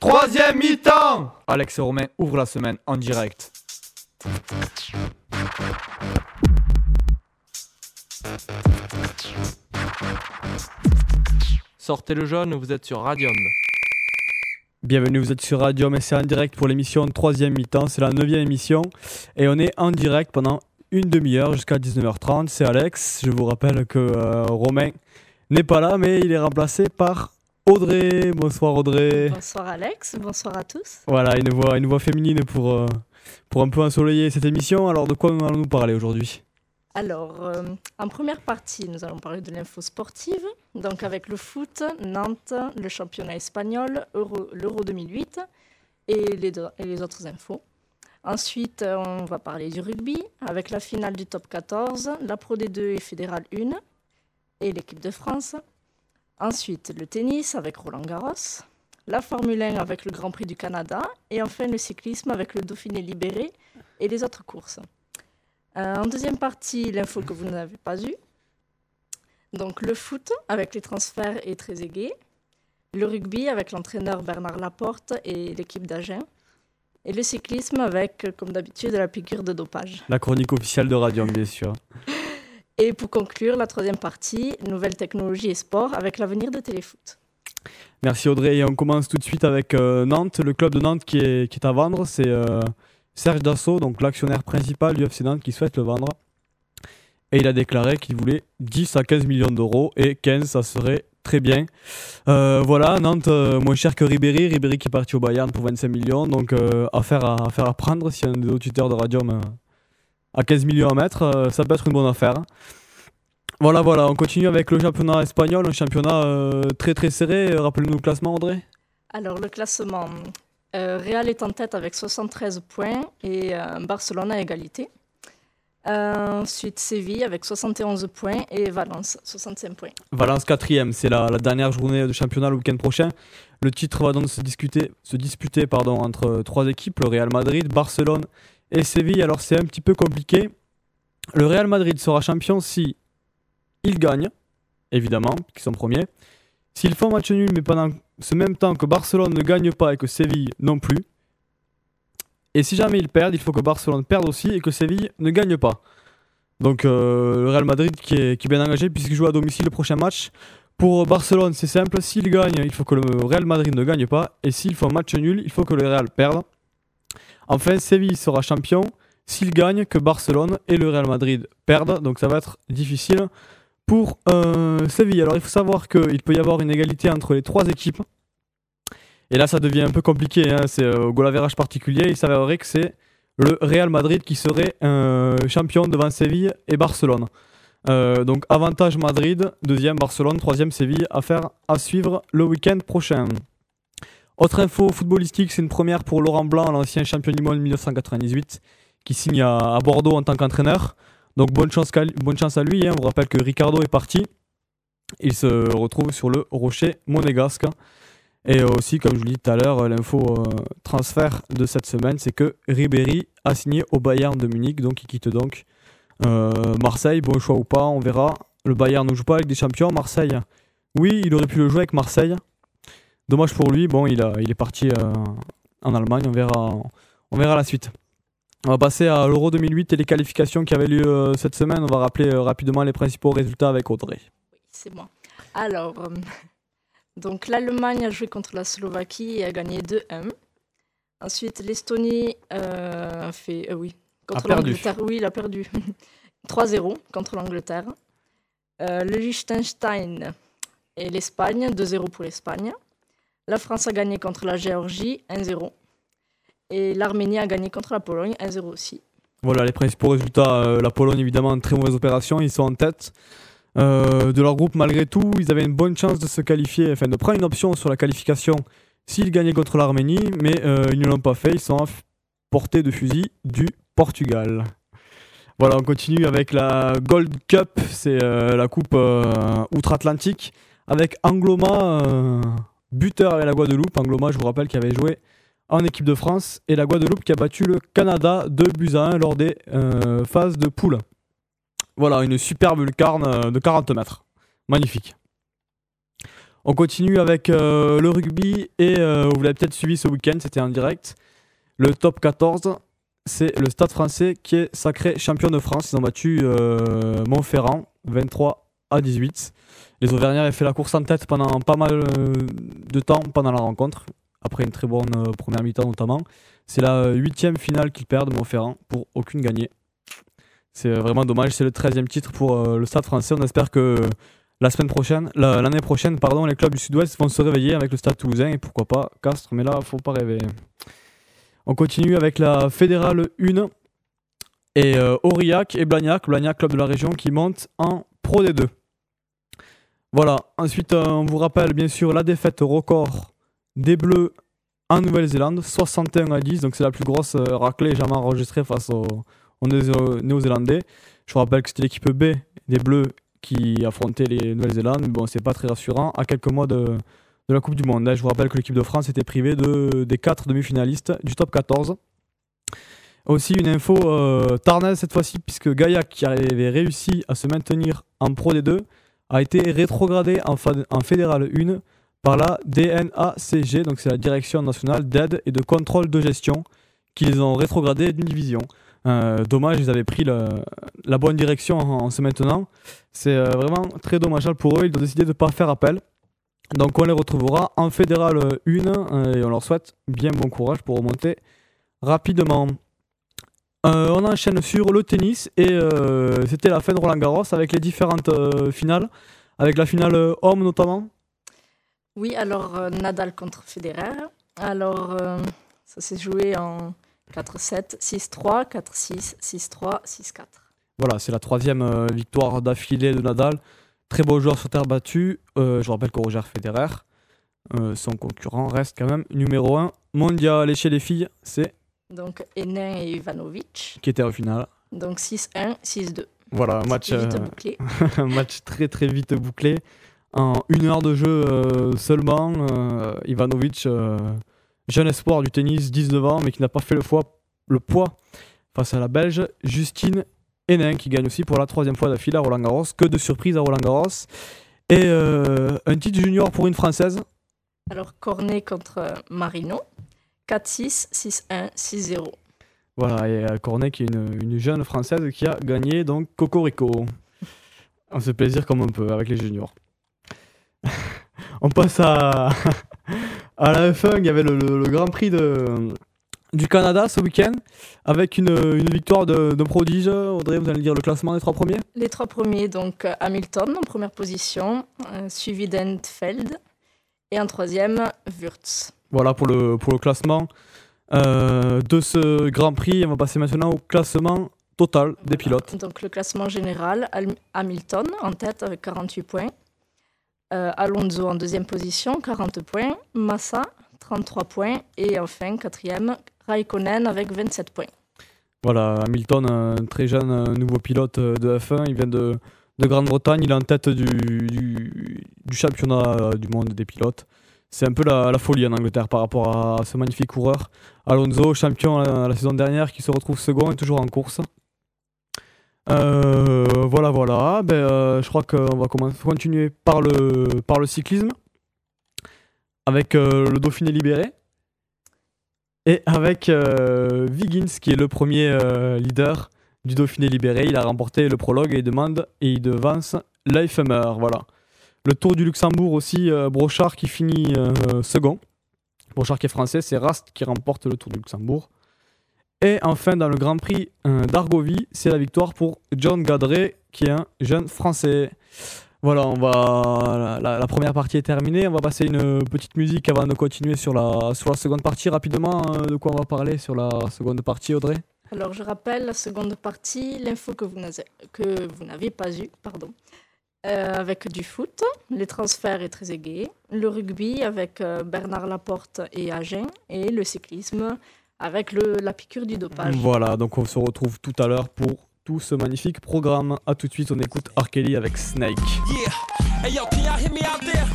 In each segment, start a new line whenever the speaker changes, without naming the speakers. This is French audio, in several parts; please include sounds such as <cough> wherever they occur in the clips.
Troisième mi-temps Alex Romain ouvre la semaine en direct.
Sortez le jaune, vous êtes sur Radium.
Bienvenue, vous êtes sur Radium et c'est en direct pour l'émission troisième mi-temps. C'est la neuvième émission et on est en direct pendant une demi-heure jusqu'à 19h30. C'est Alex. Je vous rappelle que euh, Romain n'est pas là, mais il est remplacé par Audrey. Bonsoir Audrey.
Bonsoir Alex, bonsoir à tous.
Voilà, une voix, une voix féminine pour, euh, pour un peu ensoleiller cette émission. Alors de quoi allons-nous parler aujourd'hui?
Alors, euh, en première partie, nous allons parler de l'info sportive, donc avec le foot, Nantes, le championnat espagnol, Euro- l'Euro 2008 et les, do- et les autres infos. Ensuite, euh, on va parler du rugby avec la finale du top 14, la Pro D2 et Fédéral 1 et l'équipe de France. Ensuite, le tennis avec Roland Garros, la Formule 1 avec le Grand Prix du Canada et enfin le cyclisme avec le Dauphiné libéré et les autres courses. Euh, en deuxième partie, l'info que vous n'avez pas eue. Donc le foot avec les transferts et très aigué. Le rugby avec l'entraîneur Bernard Laporte et l'équipe d'Agen. Et le cyclisme avec, euh, comme d'habitude, la piqûre de dopage.
La chronique officielle de Radium, bien sûr. <laughs>
Et pour conclure, la troisième partie, nouvelles technologies et sport avec l'avenir de Téléfoot.
Merci Audrey. Et on commence tout de suite avec euh, Nantes, le club de Nantes qui est, qui est à vendre. C'est euh, Serge Dassault, donc l'actionnaire principal du FC Nantes, qui souhaite le vendre. Et il a déclaré qu'il voulait 10 à 15 millions d'euros. Et 15, ça serait très bien. Euh, voilà, Nantes, euh, moins cher que Ribéry. Ribéry qui est parti au Bayern pour 25 millions. Donc, euh, affaire, à, affaire à prendre. Si un des auditeurs de Radium à 15 millions à mettre, ça peut être une bonne affaire. Voilà, voilà, on continue avec le championnat espagnol, un championnat très très serré. Rappelez-nous le classement, Audrey
Alors le classement, Real est en tête avec 73 points et Barcelone à égalité. Ensuite Séville avec 71 points et Valence 65 points.
Valence 4 c'est la, dernière journée de championnat le week-end prochain. Le titre va donc se discuter, se disputer pardon, entre trois équipes, le Real Madrid, Barcelone et Séville. Alors c'est un petit peu compliqué. Le Real Madrid sera champion si il gagne, évidemment, qui sont premiers. S'ils font match nul, mais pendant ce même temps que Barcelone ne gagne pas et que Séville non plus. Et si jamais ils perdent, il faut que Barcelone perde aussi et que Séville ne gagne pas. Donc euh, le Real Madrid qui est, bien engagé puisqu'il joue à domicile le prochain match. Pour Barcelone, c'est simple, s'il gagne, il faut que le Real Madrid ne gagne pas. Et s'il faut un match nul, il faut que le Real perde. Enfin, Séville sera champion s'il gagne, que Barcelone et le Real Madrid perdent. Donc ça va être difficile pour euh, Séville. Alors il faut savoir qu'il peut y avoir une égalité entre les trois équipes. Et là, ça devient un peu compliqué. hein. C'est euh, au goal average particulier. Il s'avérerait que c'est le Real Madrid qui serait champion devant Séville et Barcelone. Euh, donc avantage Madrid, deuxième Barcelone, troisième Séville. Affaire à suivre le week-end prochain. Autre info footballistique, c'est une première pour Laurent Blanc, l'ancien champion du monde 1998, qui signe à, Bordeaux en tant qu'entraîneur. Donc bonne chance, bonne chance à lui. hein. On vous rappelle que Ricardo est parti. Il se retrouve sur le rocher monégasque. Et aussi, comme je vous l'ai dit tout à l'heure, l'info euh, transfert de cette semaine, c'est que Ribéry a signé au Bayern de Munich, donc il quitte donc euh, Marseille. Bon choix ou pas, on verra. Le Bayern ne joue pas avec des champions. Marseille, oui, il aurait pu le jouer avec Marseille. Dommage pour lui. Bon, il, a, il est parti euh, en Allemagne. On verra, on verra la suite. On va passer à l'Euro 2008 et les qualifications qui avaient lieu euh, cette semaine. On va rappeler euh, rapidement les principaux résultats avec Audrey.
Oui, c'est moi. Alors, euh, donc l'Allemagne a joué contre la Slovaquie et a gagné 2-1. Ensuite, l'Estonie euh, a fait. euh, oui, contre l'Angleterre. Oui, il a perdu. <laughs> 3-0 contre l'Angleterre. Euh, le Liechtenstein et l'Espagne, 2-0 pour l'Espagne. La France a gagné contre la Géorgie, 1-0. Et l'Arménie a gagné contre la Pologne, 1-0 aussi.
Voilà les principaux résultats. La Pologne, évidemment, une très mauvaise opération. Ils sont en tête euh, de leur groupe malgré tout. Ils avaient une bonne chance de se qualifier, enfin de prendre une option sur la qualification s'ils gagnaient contre l'Arménie, mais euh, ils ne l'ont pas fait. Ils sont à portée de fusil du Portugal. Voilà, on continue avec la Gold Cup. C'est euh, la coupe outre-Atlantique avec Angloma, buteur avec la Guadeloupe. Angloma, je vous rappelle, qui avait joué en équipe de France et la Guadeloupe qui a battu le Canada 2 buts à 1 lors des phases de poule. Voilà, une superbe lucarne euh, de 40 mètres. Magnifique. On continue avec euh, le rugby et euh, vous l'avez peut-être suivi ce week-end, c'était en direct. Le top 14, c'est le Stade français qui est sacré champion de France. Ils ont battu Montferrand 23 à 18. Les Auvergnats avaient fait la course en tête pendant pas mal de temps pendant la rencontre, après une très bonne première mi-temps notamment. C'est la huitième finale qu'ils perdent, Montferrand, pour aucune gagnée. C'est euh, vraiment dommage, c'est le 13e titre pour euh, le Stade français. On espère que la semaine prochaine, la- l'année prochaine, pardon, les clubs du Sud-Ouest vont se réveiller avec le Stade Toulousain et pourquoi pas Castres, mais là, faut pas rêver. On continue avec la Fédérale 1 et euh, Aurillac et Blagnac, Blagnac, club de la région, qui monte en Pro D2. Voilà, ensuite, on vous rappelle bien sûr la défaite record des Bleus en Nouvelle-Zélande, 61 à 10, donc c'est la plus grosse raclée jamais enregistrée face aux, aux Néo- Néo-Zélandais. Je vous rappelle que c'était l'équipe B des Bleus qui affrontait les Nouvelle-Zélande, bon, c'est pas très rassurant à quelques mois de, la Coupe du Monde. hein. Je vous rappelle que l'équipe de France était privée de, des 4 demi-finalistes du top 14. Aussi une info euh, tarnaise cette fois-ci, puisque Gaillac, qui avait réussi à se maintenir en Pro D2, a été rétrogradé en, en Fédérale 1 par la DNACG, donc c'est la Direction nationale d'aide et de contrôle de gestion, qui les ont rétrogradés d'une division. Euh, dommage, ils avaient pris la bonne direction en, en se maintenant. C'est euh, vraiment très dommageable pour eux, ils ont décidé de ne pas faire appel. Donc on les retrouvera en Fédérale 1 euh, et on leur souhaite bien bon courage pour remonter rapidement. On enchaîne sur le tennis et c'était la fin de Roland Garros avec les différentes finales, avec la finale homme notamment.
Oui, alors Nadal contre Federer. Alors, ça s'est joué en 4-7, 6-3, 4-6, 6-3, 6-4.
Voilà, c'est la troisième euh, victoire d'affilée de Nadal. Très beau joueur sur terre battue. Euh, je rappelle que Roger Federer, euh, son concurrent, reste quand même numéro 1 mondial. Et chez les filles, c'est
Donc, Henin et Ivanovic.
qui était au final.
Donc, 6-1, 6-2.
Voilà, un match, euh,
bouclé. <laughs>
match très très vite bouclé. En une heure de jeu seulement, Ivanovic, jeune espoir du tennis, 19 ans, mais qui n'a pas fait le, foie- le poids face à la Belge Justine Hénin, qui gagne aussi pour la troisième fois d'affilée à Roland Garros. Que de surprises à Roland Garros. Et euh, un titre junior pour une Française.
Alors, Cornet contre euh, Marino. 4-6, 6-1, 6-0.
Voilà, et euh, Cornet qui est une, une jeune Française qui a gagné donc Cocorico. On se plaisir comme on peut avec les juniors. <laughs> on passe à, à la F1, il y avait le, le- le Grand Prix de, du Canada ce week-end avec une, une victoire de, de prodige. Audrey, vous allez dire le classement des trois premiers?
Les trois premiers, donc Hamilton en première position, euh, suivi d'Entfeld. Et en troisième, Wurtz.
Voilà pour le, pour le classement euh, de ce Grand Prix. On va passer maintenant au classement total des pilotes.
Donc le classement général, Al- Hamilton en tête avec 48 points. Euh, Alonso en deuxième position, 40 points. Massa, 33 points. Et enfin, quatrième, Raikkonen avec 27 points.
Voilà, Hamilton, un très jeune euh, nouveau pilote euh, de F1, il vient de, de Grande-Bretagne, il est en tête du, championnat du monde des pilotes. C'est un peu la, folie en Angleterre par rapport à ce magnifique coureur. Alonso, champion la saison dernière, qui se retrouve second et toujours en course. Euh, voilà, voilà. Ben, euh, je crois qu'on va continuer par le, par le cyclisme. Avec euh, le Dauphiné libéré. Et avec Wiggins, qui est le premier leader du Dauphiné libéré. Il a remporté le prologue et il demande et il devance l'Eifemer. Voilà. Le Tour du Luxembourg aussi, Brochard qui finit second. Brochard qui est français, c'est Rast qui remporte le Tour du Luxembourg. Et enfin, dans le Grand Prix euh, d'Argovie, c'est la victoire pour John Gadret, qui est un jeune français. Voilà, on va la, première partie est terminée. On va passer une petite musique avant de continuer sur la, sur la seconde partie. Rapidement, euh, de quoi on va parler sur la seconde partie, Audrey?
Alors je rappelle la seconde partie, l'info que vous n'avez- pas eue, pardon. Euh, avec du foot, les transferts est très égayé, le rugby avec Bernard Laporte et Agen, et le cyclisme avec le, la piqûre du dopage.
Voilà, donc on se retrouve tout à l'heure pour tout ce magnifique programme. A tout de suite, on écoute R. Kelly avec Snake.
Yeah. Hey yo, can y'all hear me out there?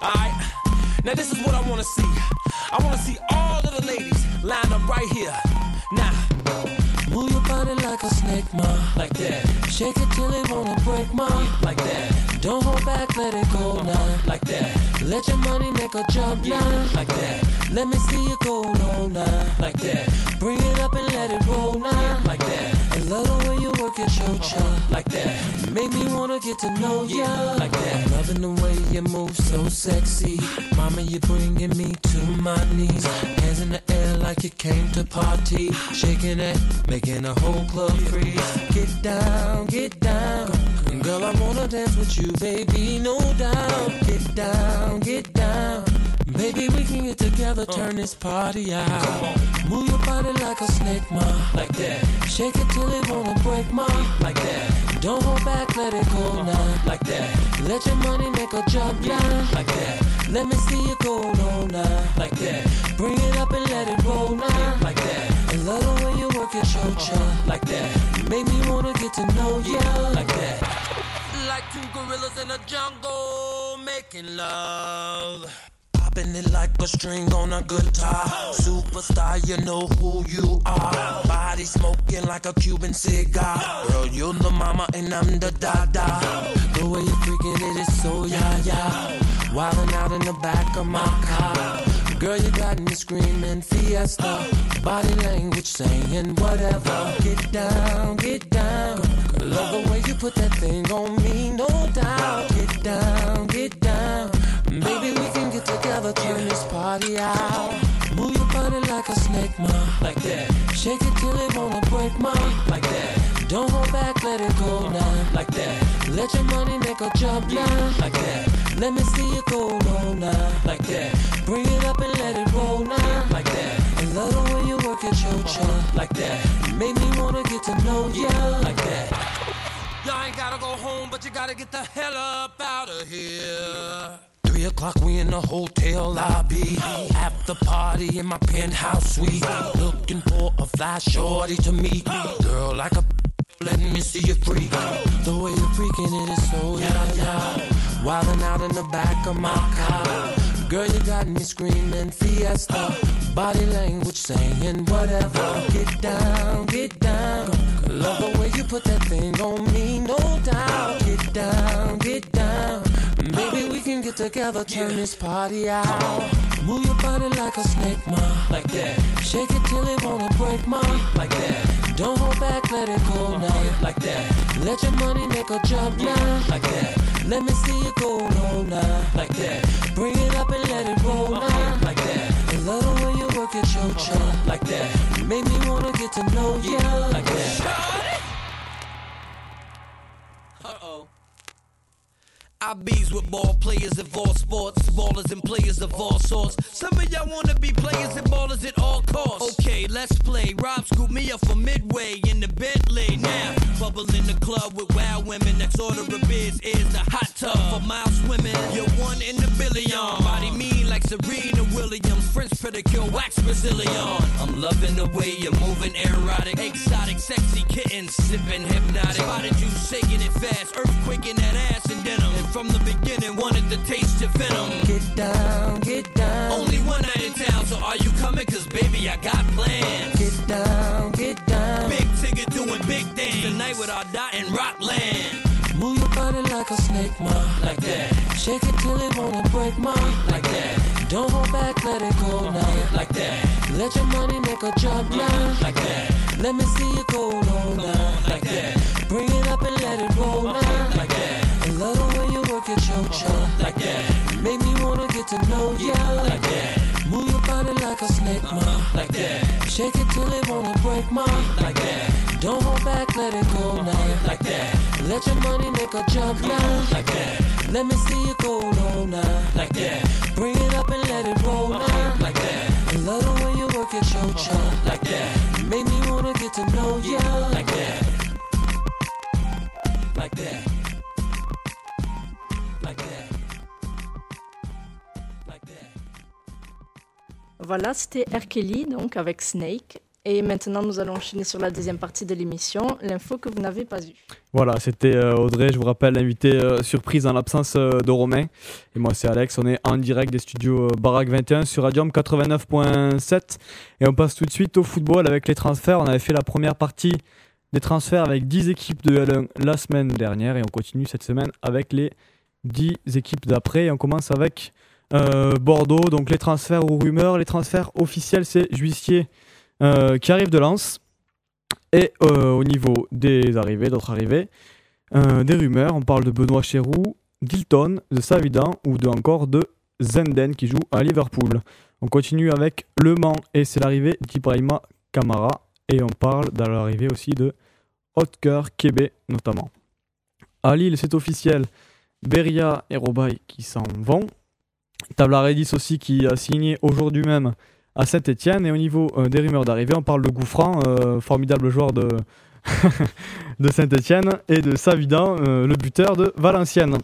Alright. Now this is what I wanna see. I wanna see all of the ladies lined up right here. Now. Body like a snake, ma. Like that. Shake it till it wanna break, ma. Like that. Don't hold back, let it go now. Like that. Let your money make a jump now. Like that. Let me see you go low now. Like that. Bring it up and let it roll now. Like that. I love the way you work at your uh-huh. job. Like that. Make me wanna get to know ya. Like that. Loving the way you move so sexy. Mama, you're bringing me to my knees. Hands in the air like you came to party. Shaking it, making the whole club freeze. Get down, get down. Girl, I wanna dance with you, baby, no doubt. Get down, get down. Baby, we can get together, turn this party out. Move your body like a snake, ma, like that. Shake it till it wanna break, ma, like that. Don't hold back, let it go now, like that. Let your money make a jump now, like that. Let me see you go low now, like that. Bring it up and let it roll now, like that. I love the way you work at your uh-huh. job, like that. Make me wanna get to know ya, like that. Like two gorillas in a jungle making love. Popping it like a string on a guitar. Superstar, you know who you are. Body smoking like a Cuban cigar. Girl, you're the mama and I'm the dada. The way you're freaking it is so yeah yeah. Wildin' out in the back of my car. Girl, you got me screaming fiesta. Body language saying whatever. Get down, get down. Love the way you put that thing on me, no doubt. Get down, get down. Maybe get turn this party out. Move your body like a snake, ma, like that. Shake it till it wanna break, ma, like that. Don't hold back, let it go now, like that. Let your money make a jump now, like that. Let me see you go low now, like that. Bring it up and let it roll now, like that. I love the way you work at your uh-huh. job, like that. Make me wanna get to know ya, like that. Y'all ain't gotta go home, but you gotta get the hell up out of here. Three o'clock, we in the hotel lobby. After party in my penthouse suite. Looking for a fly shorty to meet. Girl, like a <laughs> let me see you freak. The way you're freaking it is so yeah, yeah. Wildin' out in the back of my car. Girl, you got me screaming fiesta. Body language saying whatever. Get down, get down. Love the way you put that thing on me, no get together, turn this party out. Move your body like a snake, ma, like that. Shake it till it wanna break, ma, like that. Don't hold back, let it go now, like that. Let your money make a jump now, like that. Let me see you go now, like that. Bring it up and let it roll uh-uh. now, like that. I love the way you work at your uh-uh. job, like that. Make me wanna get to know ya, like that. I bees with ball players of all sports, ballers and players of all sorts. Some of y'all wanna be players and ballers at all costs. Okay, let's play. Rob scooped me up from Midway in the Bentley. Now, bubble in the club with wild women. Next order of biz is the hot tub for mile swimming. You're one in a billion. Body mean like Serena Williams. French pedicure, wax Brazilian. I'm loving the way you're moving, erotic, exotic, sexy kitten, sipping hypnotic. Spotted you shaking it fast, earthquaking that ass and denim. From the beginning, wanted to taste your venom. Get down, get down. Only one night in town, so are you coming? Cause baby, I got plans. Get down, get down. Big ticket doing big things. Tonight with our dot in Rockland. Move your body like a snake, ma, like that. Shake it till it wanna break, ma, like that. Don't hold back, let it go now, like that. Let your money make a jump now, mm-hmm. like that. Let me see you go low now, like that. Bring it up and let it roll now, like that. I love the way you work at your job, like that. Make me wanna get to know ya, like that. Move your body like a snake, ma, like that. Shake it till it wanna break, ma, like that. Don't hold back, let it go now, like that. Let your money make a jump now, like that. Let me see you go now, like that. Bring it up and let it roll now, uh-huh. like that. I love the way you work at your uh-huh. job, like that. Make me wanna get to know ya,
Voilà, c'était R. Kelly, donc avec Snake. Et maintenant, nous allons enchaîner sur la deuxième partie de l'émission, l'info que vous n'avez pas eue.
Voilà, c'était euh, Audrey, je vous rappelle, invité euh, surprise en l'absence euh, de Romain. Et moi, c'est Alex, on est en direct des studios Barack 21 sur Radium 89.7. Et on passe tout de suite au football avec les transferts. On avait fait la première partie des transferts avec 10 équipes de L1 la semaine dernière et on continue cette semaine avec les 10 équipes d'après. Et on commence avec euh, Bordeaux, donc les transferts ou rumeurs. Les transferts officiels, c'est Juissier euh, qui arrive de Lens. Et euh, au niveau des arrivées, d'autres arrivées, des rumeurs, on parle de Benoît Chéroux, d'Hilton, de Savidan ou de encore de Zenden qui joue à Liverpool. On continue avec Le Mans et c'est l'arrivée d'Ibrahima Kamara. Et on parle de l'arrivée aussi de Hotker Kebe notamment. À Lille, c'est officiel. Beria et Robaille qui s'en vont. Tablaredis aussi qui a signé aujourd'hui même à Saint-Etienne. Et au niveau euh, des rumeurs d'arrivée, on parle de Gouffran, euh, formidable joueur de, <laughs> de Saint-Etienne, et de Savidan, euh, le buteur de Valenciennes.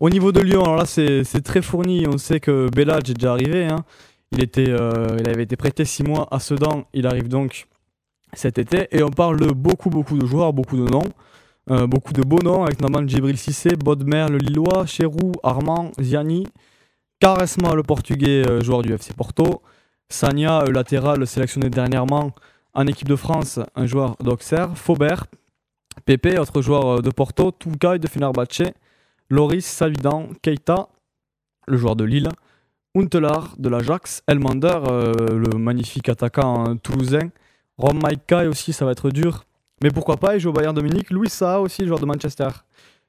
Au niveau de Lyon, alors là c'est très fourni. On sait que Bellage est déjà arrivé. hein. Il, était, il avait été prêté 6 mois à Sedan. Il arrive donc cet été. Et on parle de beaucoup, beaucoup de joueurs, beaucoup de noms. Beaucoup de beaux noms, avec notamment Djibril Cissé, Bodmer, le Lillois, Cherou, Armand, Ziani, Caresma, le Portugais, euh, joueur du FC Porto, Sanya, euh, latéral sélectionné dernièrement en équipe de France, un joueur d'Auxerre, Faubert, Pepe, autre joueur euh, de Porto, Toukai de Fenerbahce, Loris, Savidan, Keita, le joueur de Lille, Untelar de l'Ajax, Elmander, euh, le magnifique attaquant toulousain, Rom Maika aussi, ça va être dur. Mais pourquoi pas, il joue au Bayern de Munich. Louis aussi, joueur de Manchester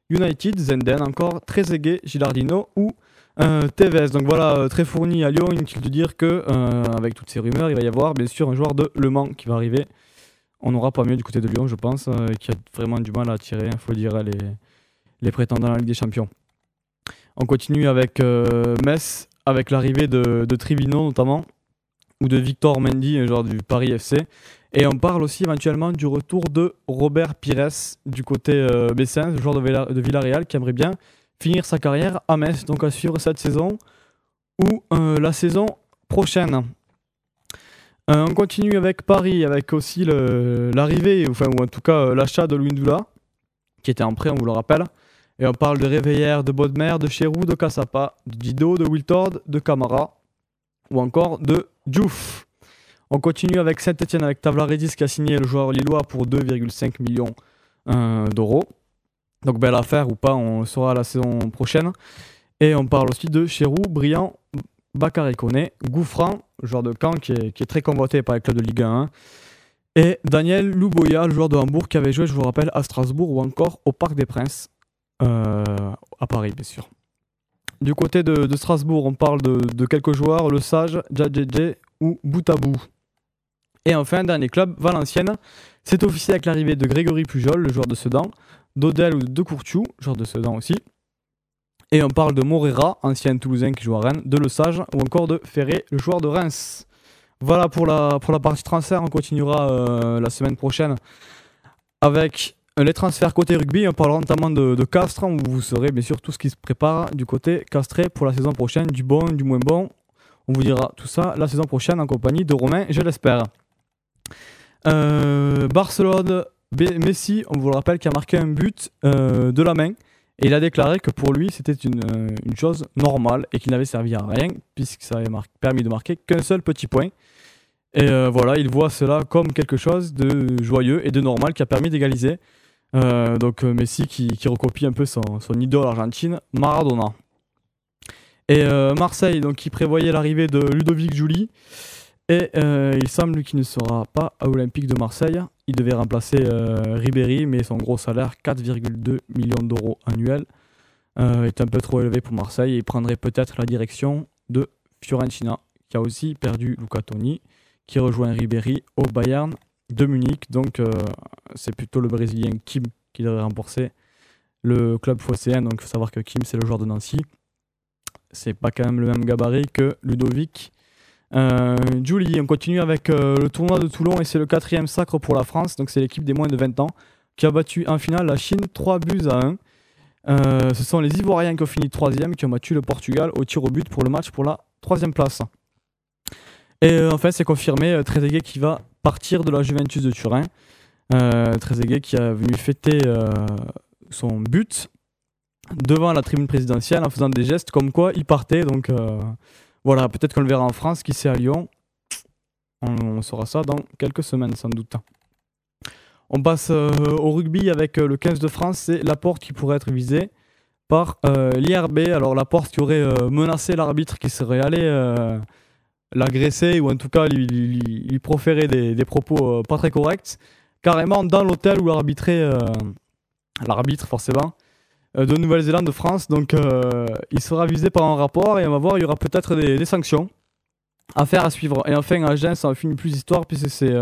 United, Zenden encore, Trezeguet, Gilardino ou euh, Tevez. Donc voilà, euh, très fourni à Lyon. Inutile de dire que, euh, avec toutes ces rumeurs, il va y avoir bien sûr un joueur de Le Mans qui va arriver. On n'aura pas mieux du côté de Lyon, je pense, euh, qui a vraiment du mal à attirer, il faut dire, les, les prétendants à la Ligue des Champions. On continue avec Metz, avec l'arrivée de, de Trivino notamment, ou de Victor Mendy, un joueur du Paris FC. Et on parle aussi éventuellement du retour de Robert Pires du côté Bessens, joueur de, Villa- de Villarreal, qui aimerait bien finir sa carrière à Metz, donc à suivre cette saison ou euh, la saison prochaine. Euh, on continue avec Paris, avec aussi l'arrivée, ou en tout cas euh, l'achat de Louindoula, qui était en prêt, on vous le rappelle. Et on parle de Réveillère, de Bodmer, de Cherou, de Cassapa, de Dido, de Wiltord, de Camara, ou encore de Diouf. On continue avec Saint-Etienne, avec Tavlaredis qui a signé le joueur lillois pour 2,5 millions d'euros. Donc belle affaire ou pas, on le saura la saison prochaine. Et on parle aussi de Cherou, Briand, Bakary Koné, Gouffran, joueur de Caen qui est, très convoité par les clubs de Ligue 1. Et Daniel Louboya, joueur de Hambourg qui avait joué, je vous le rappelle, à Strasbourg ou encore au Parc des Princes, euh, à Paris bien sûr. Du côté de, Strasbourg, on parle de, de quelques joueurs, Le Sage, Djadjedje ou Boutabou. Et enfin, dernier club, Valenciennes. C'est officiel avec l'arrivée de Grégory Pujol, le joueur de Sedan, d'Odel ou de Courtiou, joueur de Sedan aussi. Et on parle de Morera, ancien Toulousain qui joue à Rennes, de Le Sage ou encore de Ferré, le joueur de Reims. Voilà pour la, partie transfert. On continuera euh, la semaine prochaine avec les transferts côté rugby. On parlera notamment de, Castres, où vous saurez bien sûr tout ce qui se prépare du côté castré pour la saison prochaine, du bon, du moins bon. On vous dira tout ça la saison prochaine en compagnie de Romain, je l'espère. Euh, Barcelone, Messi, on vous le rappelle, qui a marqué un but euh, de la main. Et il a déclaré que pour lui, c'était une, euh, chose normale et qu'il n'avait servi à rien, puisque ça avait permis de marquer qu'un seul petit point. Et euh, voilà, il voit cela comme quelque chose de joyeux et de normal qui a permis d'égaliser. Donc Messi qui, recopie un peu son, idole argentine, Maradona. Et Marseille, donc qui prévoyait l'arrivée de Ludovic Jouli. Et il semble qu'il ne sera pas à Olympique de Marseille. Devait remplacer euh, Ribéry, mais son gros salaire, 4,2 millions d'euros annuels, euh, est un peu trop élevé pour Marseille. Et il prendrait peut-être la direction de Fiorentina, qui a aussi perdu Luca Toni, qui rejoint Ribéry au Bayern de Munich. Donc euh, c'est plutôt le Brésilien Kim qui devrait remporter le club phocéen. Donc il faut savoir que Kim, c'est le joueur de Nancy. C'est pas quand même le même gabarit que Ludovic. Euh, Julie, on continue avec euh, le tournoi de Toulon et c'est le quatrième sacre pour la France. Donc c'est l'équipe des moins de 20 ans qui a battu en finale la Chine 3 buts à 1. Euh, ce sont les Ivoiriens qui ont fini troisième qui ont battu le Portugal au tir au but pour le match pour la troisième place. Et enfin, c'est confirmé, Trezeguet qui va partir de la Juventus de Turin. Trezeguet qui a venu fêter son but devant la tribune présidentielle en faisant des gestes comme quoi il partait. Donc voilà, peut-être qu'on le verra en France, qui sait à Lyon. On, saura ça dans quelques semaines sans doute. On passe euh, au rugby avec euh, le 15 de France, c'est Laporte qui pourrait être visé par euh, l'IRB. Alors Laporte qui aurait menacé l'arbitre qui serait allé l'agresser ou en tout cas lui, proférer des, propos pas très corrects, carrément dans l'hôtel où l'arbitrait l'arbitre forcément de Nouvelle-Zélande de France. Donc euh, il sera visé par un rapport et on va voir, il y aura peut-être des, sanctions. Affaire à suivre. Et enfin, à ça en finit plus d'histoire puisque c'est euh,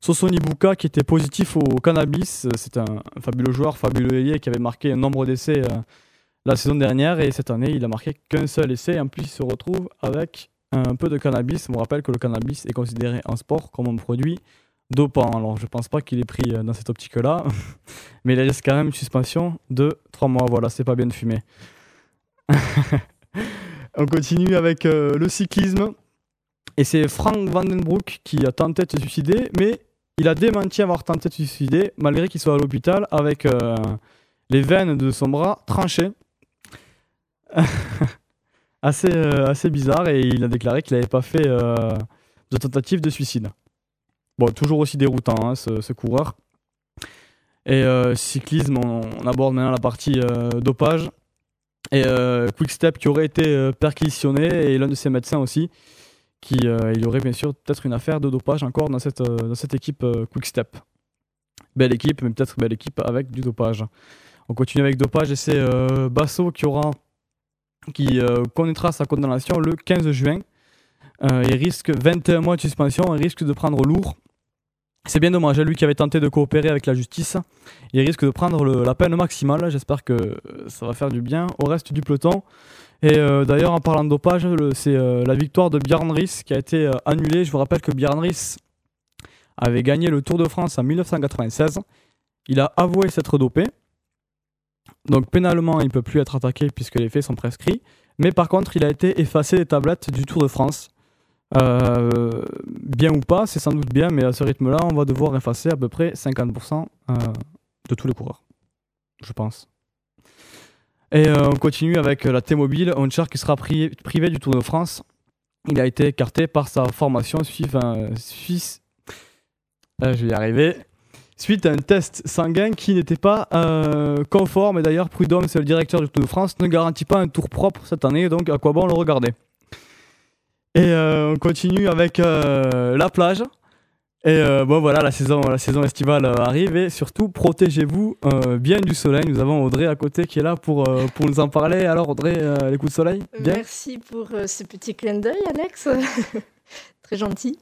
Sosoni Buka qui était positif au cannabis. Euh, C'est un, un fabuleux joueur, fabuleux ailier qui avait marqué un nombre d'essais euh, la saison dernière et cette année, il a marqué qu'un seul essai. En plus, il se retrouve avec un peu de cannabis. On rappelle que le cannabis est considéré en sport comme un produit dopant. Alors, je pense pas qu'il est pris euh, dans cette optique-là, <laughs> mais il risque quand même une suspension de 3 mois. Voilà, c'est pas bien de fumer. <laughs> On continue avec euh, le cyclisme. Et c'est Frank Vandenbroek qui a tenté de se suicider, mais il a démenti avoir tenté de se suicider, malgré qu'il soit à l'hôpital avec euh, les veines de son bras tranchées. <laughs> assez, assez bizarre, et il a déclaré qu'il n'avait pas fait de tentative de suicide. Bon, toujours aussi déroutant, hein, ce, coureur. Et euh, cyclisme, on, aborde maintenant la partie euh, dopage. Et euh, Quickstep qui aurait été perquisitionné, et l'un de ses médecins aussi, qui il y aurait bien sûr peut-être une affaire de dopage encore dans cette, dans cette équipe euh, Quickstep. Belle équipe, mais peut-être belle équipe avec du dopage. On continue avec dopage et c'est Basso qui aura qui connaîtra sa condamnation le 15 juin. Il risque 21 mois de suspension, il risque de prendre lourd. C'est bien dommage, hein, lui qui avait tenté de coopérer avec la justice, il risque de prendre la peine maximale. J'espère que ça va faire du bien au reste du peloton. Et euh, d'ailleurs, en parlant de dopage, c'est euh, la victoire de Björn Ries qui a été euh, annulée. Je vous rappelle que Björn Ries avait gagné le Tour de France en 1996. Il a avoué s'être dopé. Donc pénalement, il ne peut plus être attaqué puisque les faits sont prescrits. Mais par contre, il a été effacé des tablettes du Tour de France. Euh, bien ou pas, c'est sans doute bien, mais à ce rythme-là, on va devoir effacer à peu près 50% euh, de tous les coureurs. Je pense. Et euh, on continue avec la T-Mobile, Onchar qui sera pri- privé du Tour de France. Il a été écarté par sa formation arriver. Suite à un test sanguin qui n'était pas conforme. Et d'ailleurs, Prudhomme, c'est le directeur du Tour de France, ne garantit pas un tour propre cette année. Donc, à quoi bon le regarder? Et euh, on continue avec euh, la plage. Et euh, bon, voilà, la saison, estivale arrive. Et surtout, protégez-vous bien du soleil. Nous avons Audrey à côté qui est là pour, pour nous en parler. Alors, Audrey, les coups de soleil?
Merci pour ce petit clin d'œil, Alex. <laughs> Très gentil.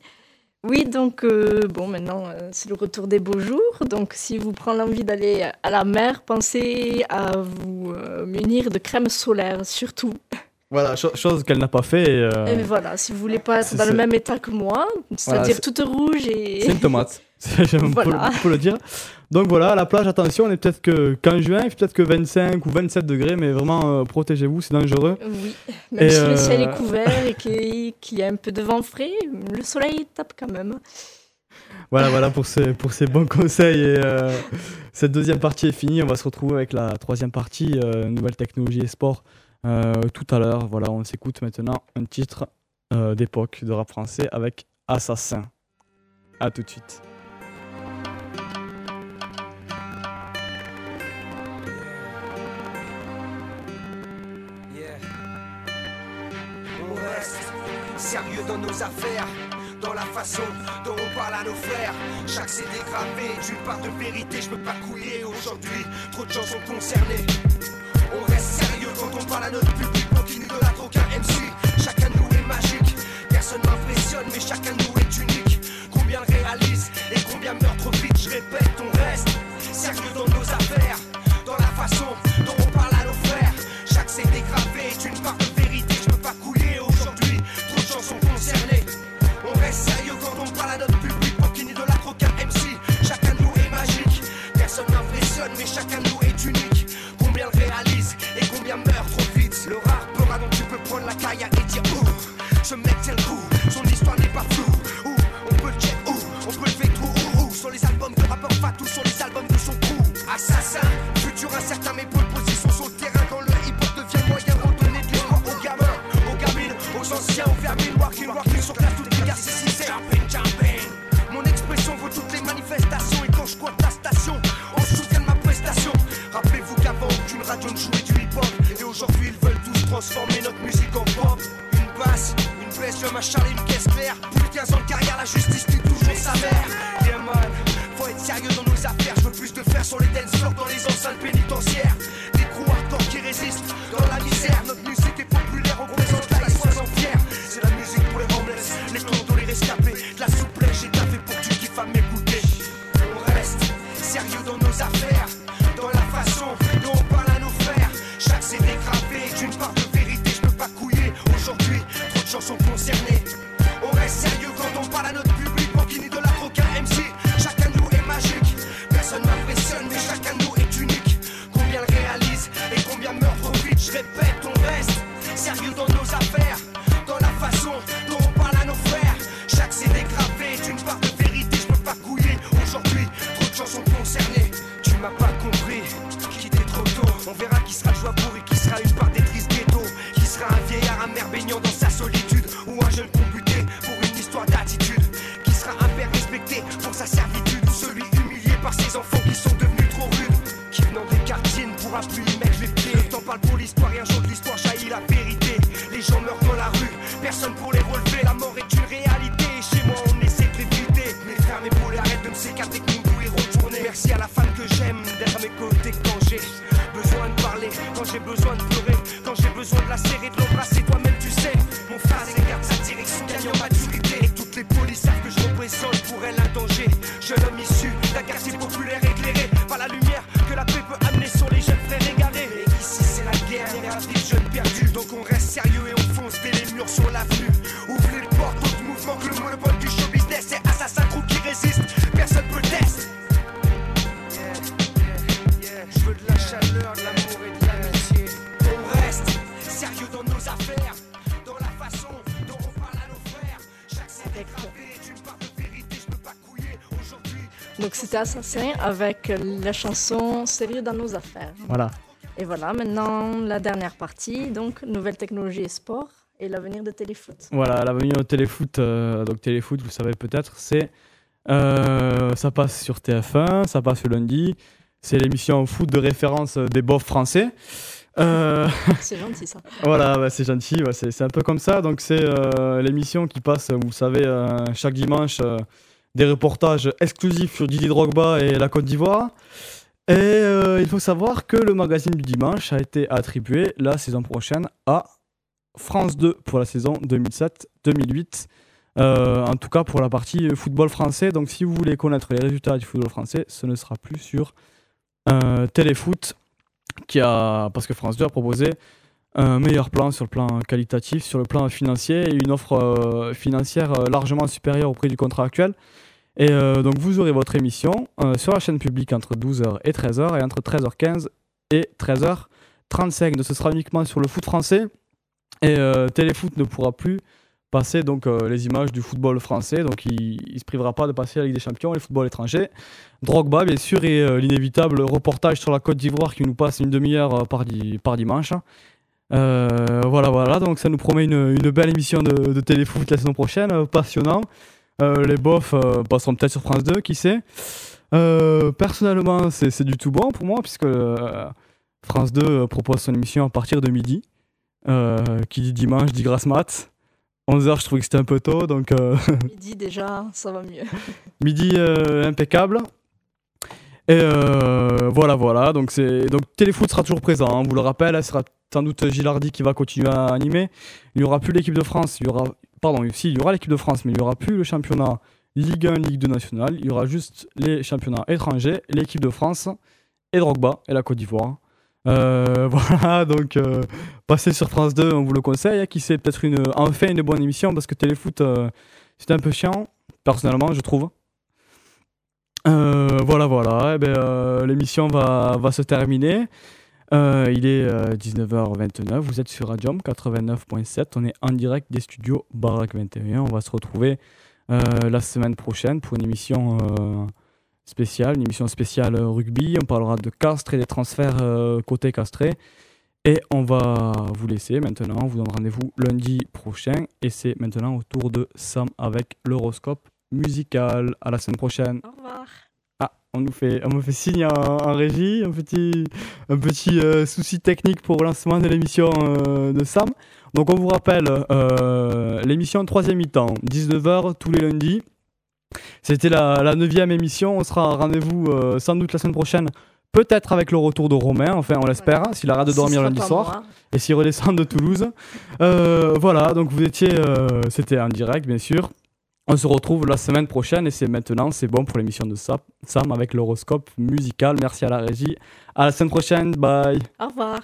Oui, donc, bon, maintenant, c'est le retour des beaux jours. Donc, si vous prenez l'envie d'aller à la mer, pensez à vous munir de crème solaire, surtout. <laughs>
Voilà, cho- chose qu'elle n'a pas fait. et, euh,
Et voilà, si vous voulez pas être dans le même état que moi, c'est-à-dire
c'est-
toute rouge et...
C'est une tomate. <laughs> <laughs> J'aime
Voilà.
faut, le dire. Donc voilà, à la plage, attention, on est peut-être que qu'en juin, il fait peut-être que 25 ou 27 degrés, mais vraiment, euh, protégez-vous, c'est dangereux.
Oui, même
Et,
si
euh,
le ciel est couvert et qu'il y a un peu de vent frais, le soleil tape quand même.
Voilà, voilà pour ces, pour ces bons conseils. Et euh, cette deuxième partie est finie. On va se retrouver avec la troisième partie, euh, nouvelles technologies et sport, euh, tout à l'heure. Voilà, on s'écoute maintenant un titre euh, d'époque de rap français avec Assassin. À tout de suite.
Sérieux dans nos affaires, dans la façon dont on parle à nos frères. Chaque CD gravé d'une part de vérité, je peux pas couiller aujourd'hui. Trop de gens sont concernés. On reste sérieux quand on parle à notre public, on qui n'idolâtre aucun MC. Chacun de nous est magique, personne m'impressionne, mais chacun de nous est unique. Combien le réalise et combien meurt trop vite, je répète, Chien ouvert, mille walking, walking sur place, toutes les garces c'est Jumping, jumping. Mon expression vaut toutes les manifestations. Et quand je la station, on se soutient de ma prestation. Rappelez-vous qu'avant, aucune radio ne jouait du hip-hop. Et aujourd'hui, ils veulent tous transformer notre musique en pop. Une basse, une blessure, un machin, une caisse claire. Plus de 15 ans de carrière, la justice dit toujours sa mère. Je répète, on reste sérieux dans nos affaires,
c'était Assassin avec la chanson Sérieux dans nos affaires.
Voilà.
Et voilà, maintenant la dernière partie, donc nouvelles technologies et sport et l'avenir de Téléfoot.
Voilà, l'avenir au téléfoot, euh, donc téléfoot, vous le savez peut-être, c'est euh, ça passe sur TF1, ça passe le lundi. C'est l'émission foot de référence des bofs français. Euh,
C'est gentil ça. <laughs>
voilà, bah, c'est gentil, ouais, c'est un peu comme ça. Donc c'est l'émission qui passe, vous savez, chaque dimanche, des reportages exclusifs sur Didier Drogba et la Côte d'Ivoire. Et euh, il faut savoir que le magazine du dimanche a été attribué la saison prochaine à France 2 pour la saison 2007-2008. Euh, en tout cas pour la partie football français. Donc si vous voulez connaître les résultats du football français, ce ne sera plus sur euh, Téléfoot qui a parce que France 2 a proposé un meilleur plan sur le plan qualitatif, sur le plan financier et une offre euh, financière euh, largement supérieure au prix du contrat actuel. Et euh, donc vous aurez votre émission sur la chaîne publique entre 12h et 13h et entre 13h15 et 13h35. Donc ce sera uniquement sur le foot français et Téléfoot ne pourra plus passer donc les images du football français. Donc il ne se privera pas de passer la Ligue des Champions et le football étranger. Drogba bien sûr et l'inévitable reportage sur la Côte d'Ivoire qui nous passe une demi-heure par dimanche. Euh, voilà, voilà, donc ça nous promet une, une belle émission de, de téléfoot la saison prochaine, euh, passionnant. Euh, les bofs passeront peut-être sur France 2, qui sait. Personnellement, c'est c'est du tout bon pour moi, puisque France 2 euh, propose son émission à partir de midi. Qui dit dimanche dit grasse mat. 11h, je trouvais que c'était un peu tôt, donc euh,
Midi déjà, ça va mieux. <laughs>
midi euh, impeccable. Et euh, voilà, voilà. Donc, donc Téléfoot sera toujours présent. hein, on vous le rappelle, ce sera sans doute Gilardi qui va continuer à animer. Il n'y aura plus l'équipe de France. Il y aura, pardon, si, il y aura l'équipe de France, mais il n'y aura plus le championnat Ligue 1, Ligue 2 nationale. Il y aura juste les championnats étrangers, l'équipe de France et Drogba et la Côte d'Ivoire. Euh, <laughs> voilà, donc euh, passez sur France 2, on vous le conseille. hein, qui c'est peut-être une, enfin une bonne émission parce que Téléfoot, euh, c'était un peu chiant, personnellement, je trouve. Euh, voilà, voilà. Eh ben, euh, L'émission va, se terminer. Euh, il est euh, 19h29. Vous êtes sur Radium 89.7. On est en direct des studios Barack 21. On va se retrouver la semaine prochaine pour une émission spéciale, une émission spéciale rugby. On parlera de Castres et des transferts côté Castré. Et on va vous laisser maintenant. On vous donne rendez-vous lundi prochain. Et c'est maintenant au tour de Sam avec l'horoscope musical. À la semaine prochaine.
Au revoir.
On nous fait, on me fait signe en, régie, un petit, un petit euh, souci technique pour le lancement de l'émission euh, de Sam. Donc on vous rappelle euh, l'émission troisième mi-temps, 19h tous les lundis. C'était la, neuvième émission. On sera à rendez-vous sans doute la semaine prochaine, peut-être avec le retour de Romain. Enfin, on l'espère, s'il arrête de dormir lundi soir
moi.
et s'il redescend de Toulouse. Euh, voilà, donc vous étiez, euh, c'était en direct bien sûr. On se retrouve la semaine prochaine et c'est maintenant, c'est bon pour l'émission de Sa- Sam avec l'horoscope musical. Merci à la régie. À la semaine prochaine, bye.
Au revoir.